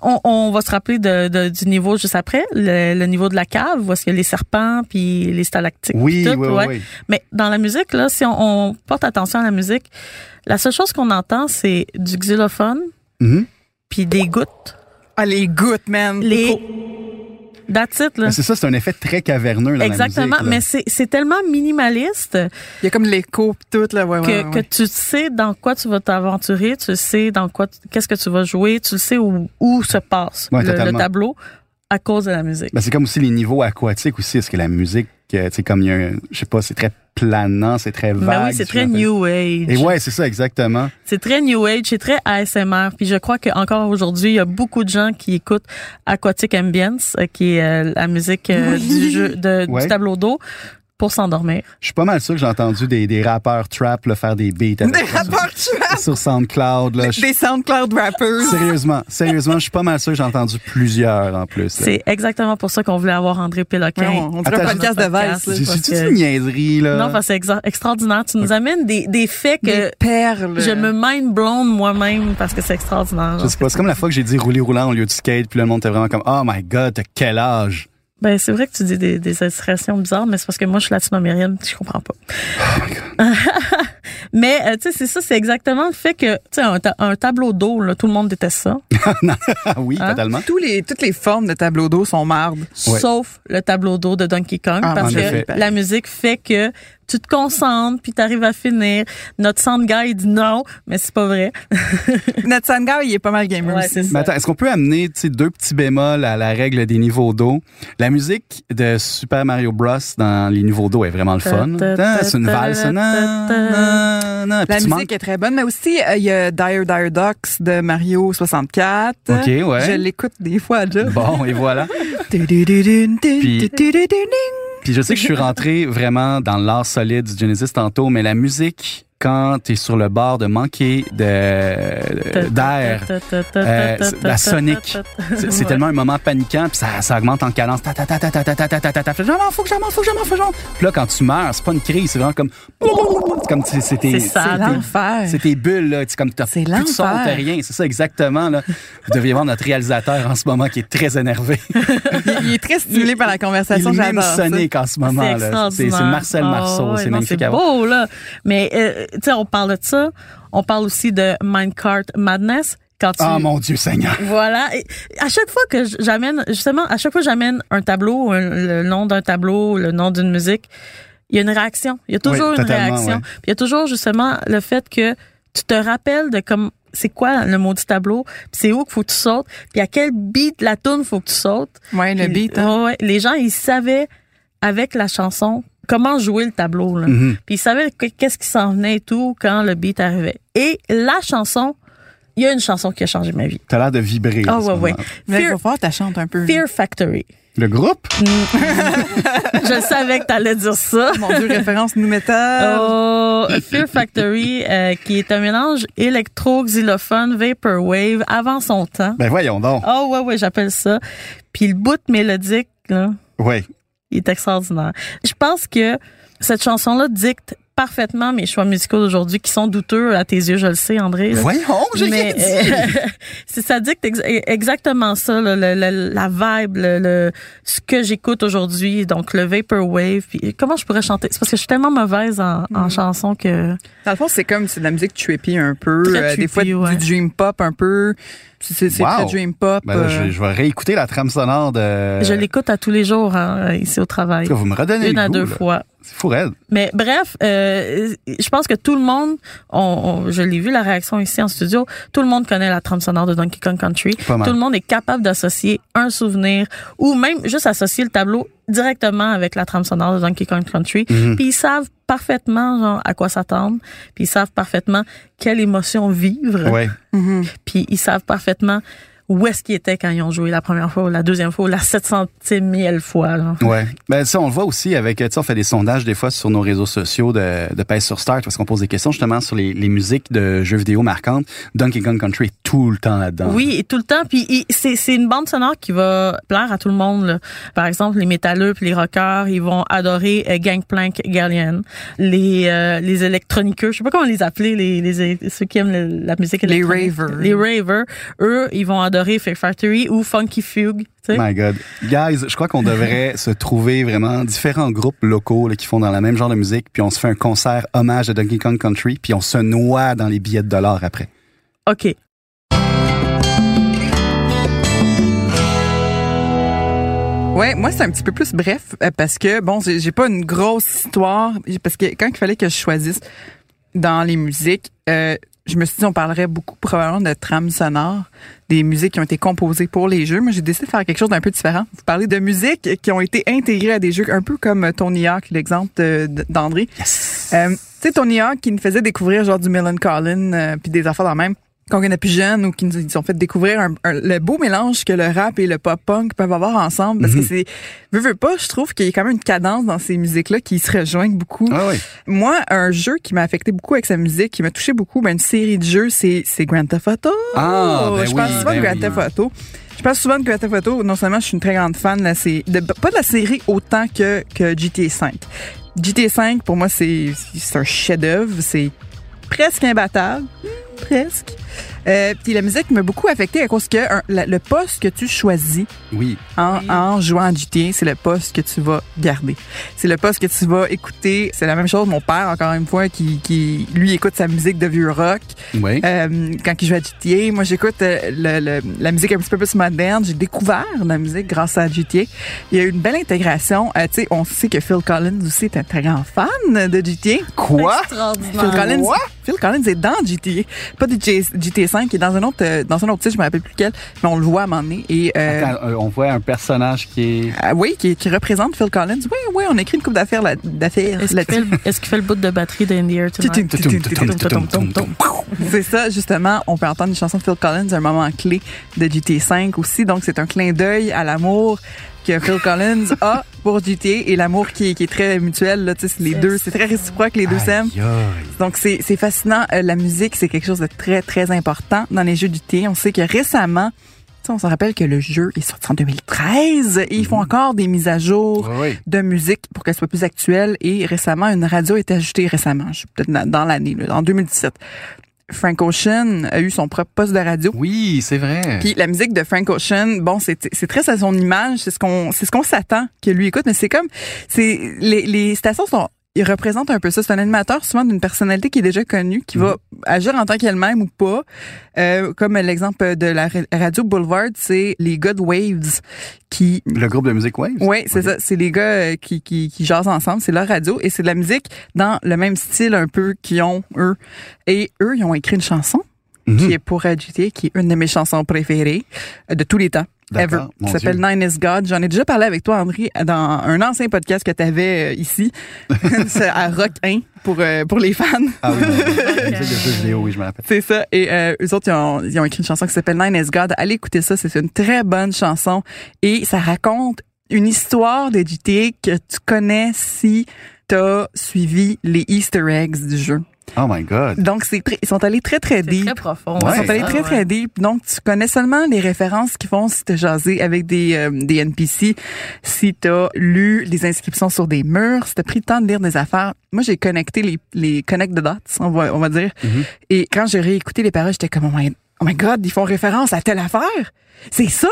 on, on va se rappeler de, de- du niveau juste après, le, le niveau de la cave, où est-ce qu'il y a les serpents puis les stalactites. Oui, tout, oui, ouais. oui. Mais dans la musique, là, si on, on porte attention à la musique, la seule chose qu'on entend, c'est du xylophone Mhm. puis des gouttes. Ah, les gouttes, man. Les That's it, là. Mais C'est ça, c'est un effet très caverneux Exactement, la musique. là. mais c'est c'est tellement minimaliste Il y a comme l'écho tout, là. Ouais, que, ouais, ouais. que tu sais dans quoi tu vas t'aventurer, tu sais dans quoi qu'est-ce que tu vas jouer, tu sais où, où se passe Ouais, le, tableau à cause de la musique. Ben, c'est comme aussi les niveaux aquatiques aussi. Est-ce que la musique, tu sais, comme il y a un, je sais pas, c'est très planant, c'est très vague. Ben oui, c'est très new age. Et ouais, c'est ça, exactement. C'est très new age, c'est très ASMR. Puis je crois qu'encore aujourd'hui, il y a beaucoup de gens qui écoutent Aquatic Ambience, euh, qui est euh, la musique euh, Oui. du jeu de, Ouais. du tableau d'eau, pour s'endormir. Je suis pas mal sûr que j'ai entendu des, des rappeurs trap là, faire des beats avec Des rappeurs tuables! sur SoundCloud. Là. Des SoundCloud rappers. Sérieusement, sérieusement, je suis pas mal sûr que j'ai entendu plusieurs en plus. C'est exactement pour ça qu'on voulait avoir André Péloquin. Ouais, on, dirait un podcast de. Vice, su que- une niaiserie, là? Non, parce que c'est extraordinaire. Tu nous amènes des, des faits que Des perles. je me mind blown moi-même parce que c'est extraordinaire. Je sais pas, c'est comme la fois que j'ai dit rouler roulant au lieu de skate, puis là, le monde était vraiment comme, oh my god, t'as quel âge? Ben, c'est vrai que tu dis des, des expressions bizarres, mais c'est parce que moi, je suis latino-américaine, je comprends pas. mais, euh, tu sais, c'est ça, c'est exactement le fait que, tu sais, un, ta- un tableau d'eau, là, tout le monde déteste ça. Ah oui, Hein? totalement. Tous les, toutes les formes de tableau d'eau sont mardes. Ouais. Sauf le tableau d'eau de Donkey Kong, Ah, parce que effet. la musique fait que tu te concentres, puis t'arrives à finir. Notre sound guy, il dit non, mais c'est pas vrai. Notre sound guy, il est pas mal gamer Ouais, aussi. Mais attends, est-ce qu'on peut amener tu sais, deux petits bémols à la règle des niveaux d'eau? La musique de Super Mario Bros. dans les niveaux d'eau est vraiment le fun. Ta, ta, ta, C'est une ta, valse. La musique est très bonne, mais aussi, euh, il y a Dire Dire Ducks de Mario 64. OK, ouais. Je l'écoute des fois, là. Bon, et voilà. Puis... Puis je sais que je suis rentré vraiment dans l'art solide du Genesis tantôt, mais la musique, quand tu es sur le bord de manquer d'air, de, la sonique. C'est tellement un moment paniquant, puis ça, augmente en cadence. Ta, j'en faut j'en Puis là, quand tu meurs, c'est pas une crise, c'est vraiment comme... C'est comme c'était... L'enfer. C'est tes bulles, là. C'est comme t'as plus de t'as rien. C'est ça, exactement, là. Vous devriez voir notre réalisateur en ce moment qui est très énervé. il, est très stimulé par la conversation, j'adore Il est sonique en ce moment. C'est Marcel Marceau, c'est magnifique. C'est beau, là. Mais tu sais, on parle de ça. On parle aussi de Minecart Madness. Quand tu... Oh mon Dieu Seigneur. Voilà. Et à chaque fois que j'amène, justement, à chaque fois que j'amène un tableau, un- le nom d'un tableau, le nom d'une musique, il y a une réaction. Il y a toujours Oui, une réaction. ouais. Puis il y a toujours justement le fait que tu te rappelles de comme c'est quoi le mot du tableau, puis c'est où qu'il faut que tu sautes, puis à quel beat de la tune faut que tu sautes. Ouais, le beat. hein. ouais. les gens ils savaient avec la chanson comment jouer le tableau là. Mhm. Puis ils savaient que- qu'est-ce qui s'en venait et tout quand le beat arrivait. Et la chanson il y a une chanson qui a changé ma vie. T'as l'air de vibrer. Ah ce ouais, ouais. Mais il falloir que tu chantes un peu. Fear Factory. Le groupe? Je savais que t'allais dire ça. Mon Dieu, référence nous metal. Oh, Fear Factory, euh, qui est un mélange électro-xylophone, vaporwave, avant son temps. Ben voyons donc. Oh ouais, ouais, j'appelle ça. Puis le bout mélodique, là, Ouais. Je pense que cette chanson-là dicte parfaitement mes choix musicaux d'aujourd'hui, qui sont douteux à tes yeux, je le sais, André. là. Voyons, j'ai Mais rien dit. c'est ça dicte ex- exactement ça, là, le- le- la vibe, le, le- ce que j'écoute aujourd'hui, donc le vaporwave. Puis comment je pourrais chanter? C'est parce que je suis tellement mauvaise en, Mm. en chanson que Dans le fond, c'est comme c'est de la musique trippy un peu, Très euh, des fois ouais. du dream pop un peu. C'est Wow. très dream pop. Ben là, je, euh, je vais réécouter la trame sonore de. je l'écoute à tous les jours hein, ici au travail, Vous me redonnez une le à goût, deux là. fois. C'est fou, raide. Mais bref, euh, je pense que tout le monde, on, on- je l'ai vu la réaction ici en studio, tout le monde connaît la trame sonore de Donkey Kong Country. Tout le monde est capable d'associer un souvenir ou même juste associer le tableau directement avec la trame sonore de Donkey Kong Country. Mhm. Puis ils savent parfaitement genre, à quoi s'attendre. Puis ils savent parfaitement quelle émotion vivre. Ouais. Puis ils savent parfaitement où est-ce qu'ils étaient quand ils ont joué la première fois ou la deuxième fois ou la 700e fois. Là. Ouais. Ben ça, on le voit aussi avec, tu sais, on fait des sondages des fois sur nos réseaux sociaux de, de Pèse sur Start parce qu'on pose des questions justement sur les, les musiques de jeux vidéo marquantes. Donkey Kong Country est tout le temps là-dedans. Oui, et tout le temps. Puis c'est c'est une bande sonore qui va plaire à tout le monde. là. Par exemple, les métalleux puis les rockers, ils vont adorer euh, Gangplank Galleon. Les euh, les électroniqueux, je sais pas comment les appeler, les, les ceux qui aiment le- la musique Les électronique. ravers. Les ravers, eux, ils vont adorer Fear Factory ou Funky Fugue. My God. Guys, je crois qu'on devrait se trouver vraiment différents groupes locaux là, qui font dans le même genre de musique, puis on se fait un concert hommage à Donkey Kong Country, puis on se noie dans les billets de dollars après. OK. Ouais, moi c'est un petit peu plus bref euh, parce que bon, j'ai j'ai pas une grosse histoire parce que quand il fallait que je choisisse dans les musiques, euh, je me suis dit on parlerait beaucoup probablement de trames sonores, des musiques qui ont été composées pour les jeux. Moi, j'ai décidé de faire quelque chose d'un peu différent. Vous parlez de musiques qui ont été intégrées à des jeux, un peu comme Tony Hawk, l'exemple d'André. Yes! Euh, tu sais, Tony Hawk qui nous faisait découvrir genre du Millen Collin euh, puis des affaires dans le même quand on est plus jeune ou qui nous ont fait découvrir un- un- le beau mélange que le rap et le pop punk peuvent avoir ensemble parce que c'est veux veux pas je trouve qu'il y a quand même une cadence dans ces musiques là qui se rejoignent beaucoup Ah oui. moi un jeu qui m'a affecté beaucoup avec sa musique qui m'a touché beaucoup ben une série de jeux c'est c'est Grand Theft Auto Ah, ben je oui, souvent de ben Grand oui. Theft Auto je parle souvent de Grand Theft Auto. Non seulement je suis une très grande fan de série, de, pas de la série autant que, que GTA 5. GTA 5, pour moi, c'est c'est un chef-d'œuvre. C'est presque imbattable. Presque. Euh, puis la musique m'a beaucoup affectée à cause que un- la- le poste que tu choisis Oui. en, en jouant à GTA, c'est le poste que tu vas garder. C'est le poste que tu vas écouter. C'est la même chose, mon père, encore une fois, qui, qui lui écoute sa musique de vieux rock. Oui. Euh, quand il joue à GTA, moi j'écoute euh, le- le- la musique un petit peu plus moderne. J'ai découvert la musique grâce à GTA. Il y a eu une belle intégration. Euh, tu sais, on sait que Phil Collins aussi est un très grand fan de GTA. Quoi? Phil Extraordinaire. Collins, Quoi? Phil Collins est dans GTA, pas du GTA 5, qui est dans un autre, euh, dans un autre titre, je me rappelle plus lequel, mais on le voit à un moment donné. Et euh, Attends, euh, on voit un personnage qui est... ah oui, qui, qui représente Phil Collins. Oui, oui, on a écrit une coupe d'affaires d'affaires Est-ce qu'il fait, là-dessus. le- est-ce qu'il fait le bout de batterie d'In the Air? C'est ça, justement. On peut entendre une chanson de Phil Collins un moment clé de GTA 5 aussi. Donc, c'est un clin d'œil à l'amour que Phil Collins a pour GTA et l'amour qui, est- qui est très mutuel. Là, Tu sais, c'est les deux, c'est très réciproque, les deux s'aiment. Donc, c'est c'est fascinant. Euh, la musique, c'est quelque chose de très, très important dans les jeux du thé. On sait que récemment, tu sais, on se rappelle que le jeu est sorti en 2013 et ils font encore des mises à jour Oui, de musique pour qu'elle soit plus actuelle. Et récemment, une radio a été ajoutée récemment, je suis peut-être dans- dans l'année, là, en 2017. Frank Ocean a eu son propre poste de radio. Oui, c'est vrai. Puis la musique de Frank Ocean, bon, c'est c'est très à son image, c'est ce qu'on c'est ce qu'on s'attend que lui écoute, mais c'est comme c'est les, les stations sont ils représentent un peu ça. C'est un animateur souvent d'une personnalité qui est déjà connue, qui va agir en tant qu'elle-même ou pas. Euh, comme l'exemple de la ra- radio Boulevard, c'est les God Waves qui Le groupe de musique Waves? oui, c'est ça. C'est les gars euh, qui, qui, qui jasent ensemble. C'est leur radio et c'est de la musique dans le même style un peu qu'ils ont, eux. Et eux, ils ont écrit une chanson Mhm. qui est pour GTA, qui est une de mes chansons préférées euh, de tous les temps. Ever. Qui s'appelle. Nine is God. J'en ai déjà parlé avec toi, Henri, dans un ancien podcast que tu avais ici, C'est à Rock 1 pour, euh, pour les fans. Ah oui, la musique de jeux vidéo, oui, je me rappelle. C'est ça. Et euh, eux autres, ils ont, ils ont écrit une chanson qui s'appelle Nine is God. Allez écouter ça, c'est une très bonne chanson. Et ça raconte une histoire de GTA que tu connais si t'as suivi les Easter eggs du jeu. Oh my God. Donc, c'est très- ils sont allés très, très C'est deep. très profond. Ils Ouais. sont allés Ah, très, très deep. Donc, tu connais seulement les références qu'ils font si t'as jasé avec des, euh, des NPC, si t'as lu les inscriptions sur des murs, si t'as pris le temps de lire des affaires. Moi, j'ai connecté les, les connect the dots, on va, on va dire. Mhm. Et quand j'ai réécouté les paroles, j'étais comme, oh my, oh my God, ils font référence à telle affaire? C'est ça?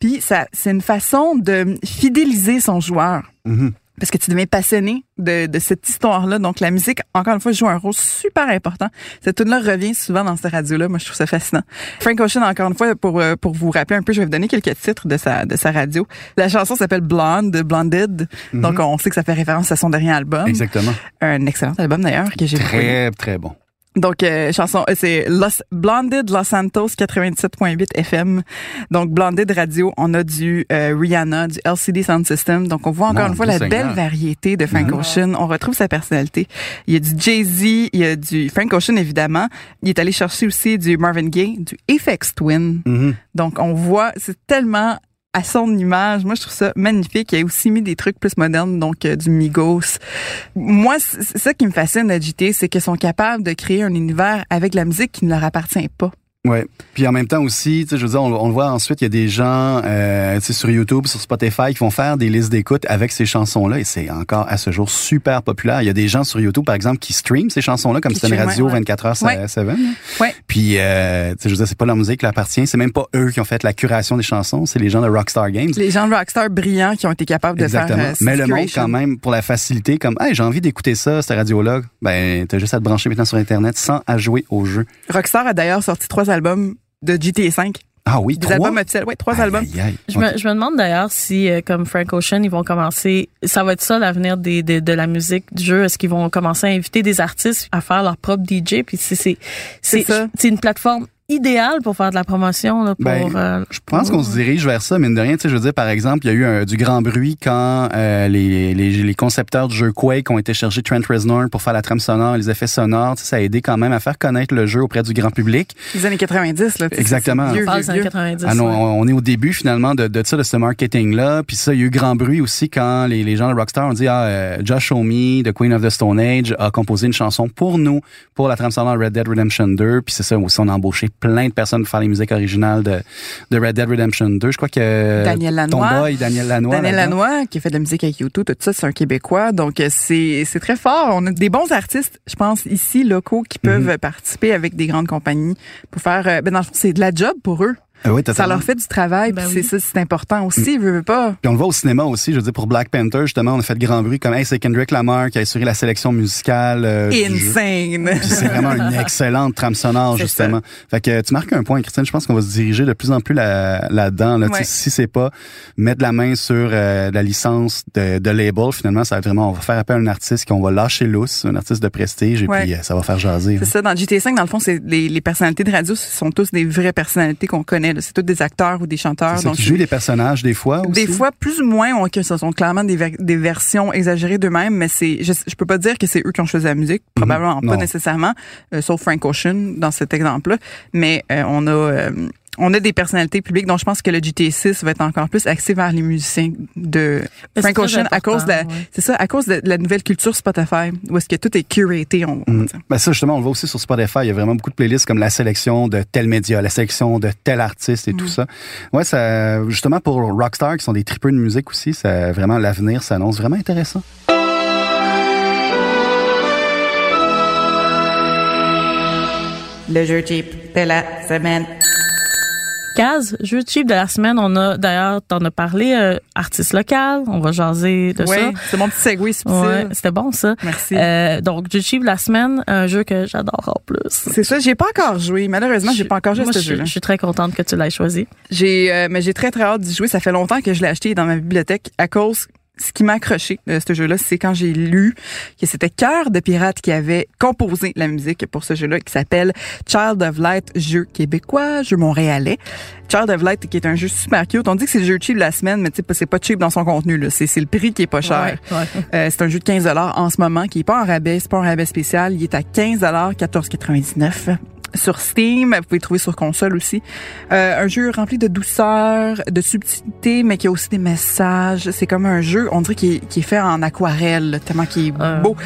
Puis, ça, c'est une façon de fidéliser son joueur Mhm. Parce que tu deviens passionné de, de cette histoire-là. Donc, la musique, encore une fois, joue un rôle super important. Cette tune-là revient souvent dans cette radio-là. Moi, je trouve ça fascinant. Frank Ocean, encore une fois, pour, euh, pour vous rappeler un peu, je vais vous donner quelques titres de sa, de sa radio. La chanson s'appelle Blonde, Blonded. Donc, on sait que ça fait référence à son dernier album. Exactement. Un excellent album, d'ailleurs, que j'ai. Très, très bon. Donc, euh, chanson, euh, c'est Los, Blonded Los Santos 97.8 FM. Donc, Blonded Radio, on a du euh, Rihanna, du LCD Sound System. Donc, on voit encore Mon une fois la Seigneur. belle variété de Frank Mhm. Ocean. On retrouve sa personnalité. Il y a du Jay-Z, il y a du Frank Ocean, évidemment. Il est allé chercher aussi du Marvin Gaye, du Aphex Twin. Mhm. Donc, on voit, c'est tellement à son image. Moi, je trouve ça magnifique. Il a aussi mis des trucs plus modernes, donc euh, du Migos. Moi, c'est ça qui me fascine JT, c'est qu'ils sont capables de créer un univers avec la musique qui ne leur appartient pas. Ouais. Puis en même temps aussi, tu sais, je veux dire, on, on le voit ensuite, il y a des gens, euh, tu sais, sur YouTube, sur Spotify, qui vont faire des listes d'écoute avec ces chansons-là, et c'est encore à ce jour super populaire. Il y a des gens sur YouTube, par exemple, qui streament ces chansons-là, comme c'était une radio ouais. 24 heures Ouais. 7. là. Ouais. Puis, euh, tu sais, je veux dire, c'est pas leur musique qui appartient, c'est même pas eux qui ont fait la curation des chansons, c'est les gens de Rockstar Games. Les gens de Rockstar brillants qui ont été capables de Exactement. faire. euh, Mais le monde, quand même, pour la facilité, comme, hey, j'ai envie d'écouter ça, cette radio-là, ben, t'as juste à te brancher maintenant sur Internet sans à jouer au jeu. Rockstar a d'ailleurs sorti trois albums de GTA 5. Ah oui, Des trois? albums officiels. Oui, trois Aïe, albums. aïe, aïe. Je me, je me demande d'ailleurs si, euh, comme Frank Ocean, ils vont commencer, ça va être ça l'avenir des, des- de la musique, du jeu. Est-ce qu'ils vont commencer à inviter des artistes à faire leur propre DJ? Puis c'est, c'est, C'est c'est, ça. c'est une plateforme idéale pour faire de la promotion, là, pour, Ben, euh, Je pense qu'on se dirige vers ça, mine de rien. Tu sais, je veux dire, par exemple, il y a eu un- du grand bruit quand euh, les, les, les concepteurs du jeu Quake ont été chercher Trent Reznor pour faire la trame sonore, les effets sonores. Tu sais, ça a aidé quand même à faire connaître le jeu auprès du grand public. Les années 90, là. Exactement. c'est on vieux, parle vieux, des années vieux. 90. Ah non, ouais. on on est au début finalement de, de ça, de ce marketing-là. Puis ça, il y a eu grand bruit aussi quand les, les gens de Rockstar ont dit ah, euh, Josh Homme, de Queen of the Stone Age, a composé une chanson pour nous, pour la trame sonore Red Dead Redemption 2. Puis c'est ça aussi, on a embauché plein de personnes pour faire les musiques originales de, de Red Dead Redemption 2. Je crois que Daniel ton Lanois. boy, Daniel Lanois. Daniel. Lanois, qui a fait de la musique avec YouTube, tout ça, c'est un Québécois. Donc, euh, c'est c'est très fort. On a des bons artistes, je pense, ici, locaux, qui peuvent Mhm. euh, participer avec des grandes compagnies pour faire... euh, ben, dans le fond, c'est de la job pour eux. Ah oui, Ça leur fait du travail, Ben puis oui. c'est ça, c'est important aussi, veux, veux pas. Puis on le voit au cinéma aussi, je veux dire, pour Black Panther, justement, on a fait de grand bruit, comme, hey, c'est Kendrick Lamar qui a assuré la sélection musicale. euh. Insane! Puis c'est vraiment une excellente trame sonore, justement. Fait que tu marques un point, Christine. Je pense qu'on va se diriger de plus en plus là- là-dedans. Là, Tu sais, Ouais. Si c'est pas mettre la main sur euh, la licence de, de label, finalement, ça va être vraiment, on va faire appel à un artiste qu'on va lâcher lousse, un artiste de prestige, et Ouais. puis euh, ça va faire jaser. C'est ça, dans GTA5, dans le fond, c'est les, les personnalités de radio, ce sont tous des vraies personnalités qu'on connaît. C'est tous des acteurs ou des chanteurs. Donc, qui joue les personnages des fois aussi? Des fois, plus ou moins, on, ce sont clairement des, ver- des versions exagérées d'eux-mêmes, mais c'est, je, je peux pas dire que c'est eux qui ont choisi la musique, probablement Mhm. pas Non. nécessairement, euh, sauf Frank Ocean dans cet exemple-là. Mais euh, on a, euh, on a des personnalités publiques, donc je pense que le GTA6 va être encore plus axé vers les musiciens de Frank Ocean à cause de, la- ouais. c'est ça, à cause de la nouvelle culture Spotify, où est-ce que tout est curaté, on, Mm. Ben ça, justement, on le voit aussi sur Spotify. Il y a vraiment beaucoup de playlists comme la sélection de tel média, la sélection de tel artiste et tout ça. Ouais, ça, justement, pour Rockstar, qui sont des tripeux de musique aussi, ça, vraiment, l'avenir s'annonce vraiment intéressant. Le jeu cheap de la semaine. Kaz, jeu cheap de la semaine, on a d'ailleurs, t'en as parlé, euh, artiste local, on va jaser de Oui, ça. c'est mon petit segway subtil. Ouais, c'était bon ça. Merci. Euh, donc, jeu cheap de la semaine, un jeu que j'adore en plus. C'est ça, j'ai pas encore joué. Malheureusement, j'ai pas encore joué à ce je, jeu-là. je suis très contente que tu l'aies choisi. J'ai, euh, mais j'ai très très hâte d'y jouer. Ça fait longtemps que je l'ai acheté dans ma bibliothèque à cause ce qui m'a accroché de ce jeu-là, c'est quand j'ai lu que c'était Cœur de Pirate qui avait composé la musique pour ce jeu-là, qui s'appelle Child of Light, jeu québécois, jeu montréalais. Child of Light, qui est un jeu super cute. On dit que c'est le jeu cheap de la semaine, mais c'est pas cheap dans son contenu. Là. C'est, le prix qui est pas cher. Euh, c'est un jeu de 15 en ce moment, qui est pas en rabais, c'est pas un rabais spécial. Il est à 15 14,99 sur Steam. Vous pouvez le trouver sur console aussi. Euh, un jeu rempli de douceur, de subtilité, mais qui a aussi des messages. C'est comme un jeu, on dirait, qui est, fait en aquarelle, tellement qu'il est euh, beau.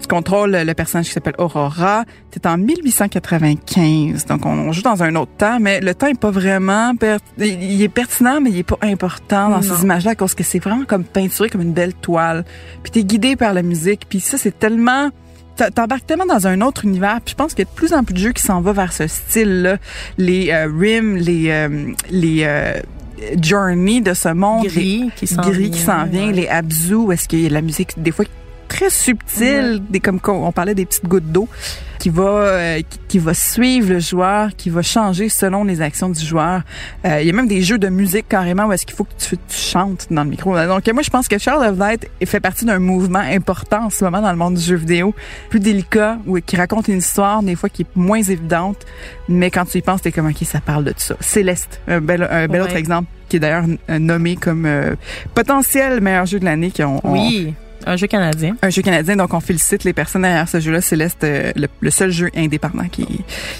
Tu contrôles le personnage qui s'appelle Aurora. C'est en 1895, donc on, joue dans un autre temps, mais le temps est pas vraiment... il est pertinent, mais il est pas important dans ces images-là, parce que c'est vraiment comme peinturé comme une belle toile. Puis t'es guidé par la musique, puis ça, c'est tellement t'embarques tellement dans un autre univers. Puis je pense qu'il y a de plus en plus de jeux qui s'en vont vers ce style-là. Les euh, Rim, les euh, les euh, Journey de ce monde, gris qui s'en vient, qui s'en vient, les Abzu, est-ce qu'il y a de la musique des fois très subtil, des comme on parlait des petites gouttes d'eau qui va euh, qui, va suivre le joueur, qui va changer selon les actions du joueur. Euh, il y a même des jeux de musique carrément où est-ce qu'il faut que tu, chantes dans le micro. Donc moi je pense que Child of Light fait partie d'un mouvement important en ce moment dans le monde du jeu vidéo, plus délicat ou qui raconte une histoire des fois qui est moins évidente, mais quand tu y penses t'es comme ok ça parle de tout ça. Céleste, un bel un bel autre exemple qui est d'ailleurs nommé comme euh, potentiel meilleur jeu de l'année qui ont oui. Un jeu canadien. Un jeu canadien, donc on félicite les personnes derrière ce jeu-là. Céleste, euh, le, seul jeu indépendant qui,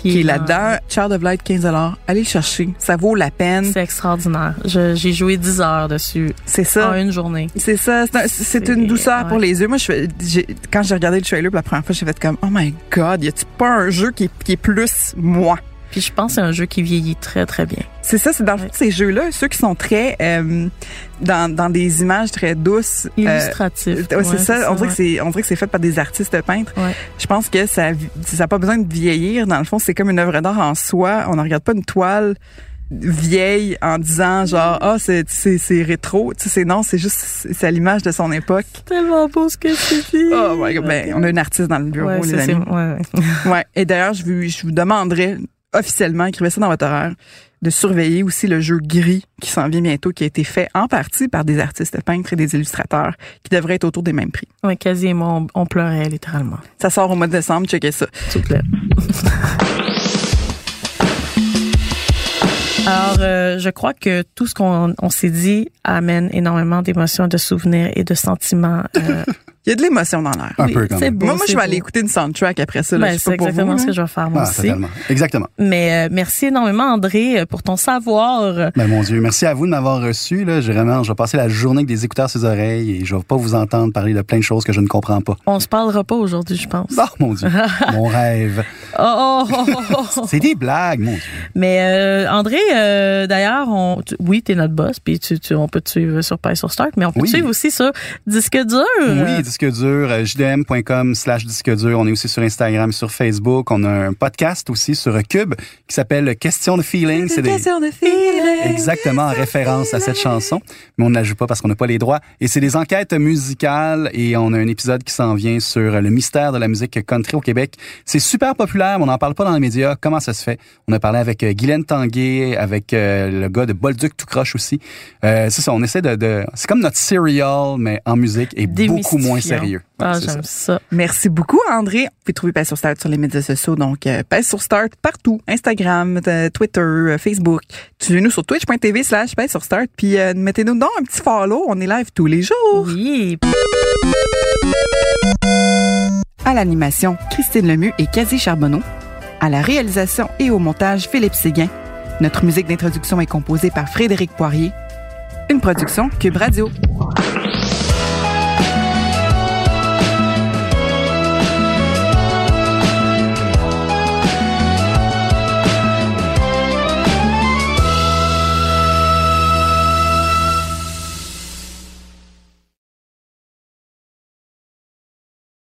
qui, est là-dedans. Child of Light, 15 Allez le chercher. Ça vaut la peine. C'est extraordinaire. J'ai joué 10 heures dessus. C'est ça. En une journée. C'est ça. C'est une douceur pour les yeux. Moi, je, quand j'ai regardé le trailer pour la première fois, j'ai fait comme, oh my god, y a-tu pas un jeu qui qui est plus moi? Puis je pense que c'est un jeu qui vieillit très, très bien. C'est ça, c'est dans ces jeux-là, ceux qui sont très euh, dans, dans des images très douces. Euh, Illustratives. Euh, c'est ça, on dirait que c'est on dirait que c'est fait par des artistes peintres. Je pense que ça ça n'a pas besoin de vieillir dans le fond, c'est comme une œuvre d'art en soi, on ne regarde pas une toile vieille en disant genre ah c'est c'est c'est rétro tu sais c'est non c'est juste c'est à l'image de son époque tellement beau ce que tu dis oh my God. ben on a une artiste dans le bureau ouais, les amis ouais, ouais. et d'ailleurs je vous je vous demanderais officiellement, écrivez ça dans votre horaire, de surveiller aussi le jeu gris qui s'en vient bientôt, qui a été fait en partie par des artistes peintres et des illustrateurs, qui devraient être autour des mêmes prix. Oui, quasi et moi, on, pleurait littéralement. Ça sort au mois de décembre, checkez ça. Tout plaît. Alors, euh, je crois que tout ce qu'on s'est dit amène énormément d'émotions, de souvenirs et de sentiments. Euh, Il y a de l'émotion dans l'air. Un peu quand même. moi, moi je vais aller écouter une soundtrack après ça. Ben, c'est exactement ce que je vais faire moi ah, aussi. Exactement. Mais euh, merci énormément André pour ton savoir. Ben, mon Dieu, merci à vous de m'avoir reçu. Là. Je, vraiment, je vais passer la journée avec des écouteurs sur les oreilles et je vais pas vous entendre parler de plein de choses que je ne comprends pas. On se parlera pas aujourd'hui, je pense. Oh mon Dieu, mon rêve. Oh, oh, oh, c'est des blagues, mon Dieu. Mais euh, André, euh, d'ailleurs, on, tu, oui, t'es notre boss, puis tu, tu, on peut te suivre sur Pay sur Start, mais on peut te suivre aussi sur Disque Dur. Oui, disque dur, euh, jdm.com slash disque dur. On est aussi sur Instagram, sur Facebook. On a un podcast aussi sur Cube qui s'appelle Question de feeling. C'est Question de feeling. Exactement, en référence à cette chanson. Mais on n'ajoute pas parce qu'on n'a pas les droits. Et c'est des enquêtes musicales et on a un épisode qui s'en vient sur le mystère de la musique country au Québec. C'est super populaire, mais on n'en parle pas dans les médias. Comment ça se fait? On a parlé avec euh, Guylaine Tanguay, avec euh, le gars de Bolduc tout croche aussi. c'est ça, on essaie de... de... C'est comme notre serial, mais en musique et beaucoup moins sérieux. Ah, j'aime ça. Merci beaucoup, André. Vous pouvez trouver Pèse sur Start sur les médias sociaux. Donc, euh, Pèse sur Start partout. Instagram, euh, Twitter, euh, Facebook. Suivez-nous sur twitch.tv slash Pèse sur Start. Puis, euh, mettez-nous donc un petit follow. On est live tous les jours. Oui. À l'animation, Christine Lemieux et Cathy Charbonneau. À la réalisation et au montage, Philippe Séguin. Notre musique d'introduction est composée par Frédéric Poirier. Une production Cube Radio.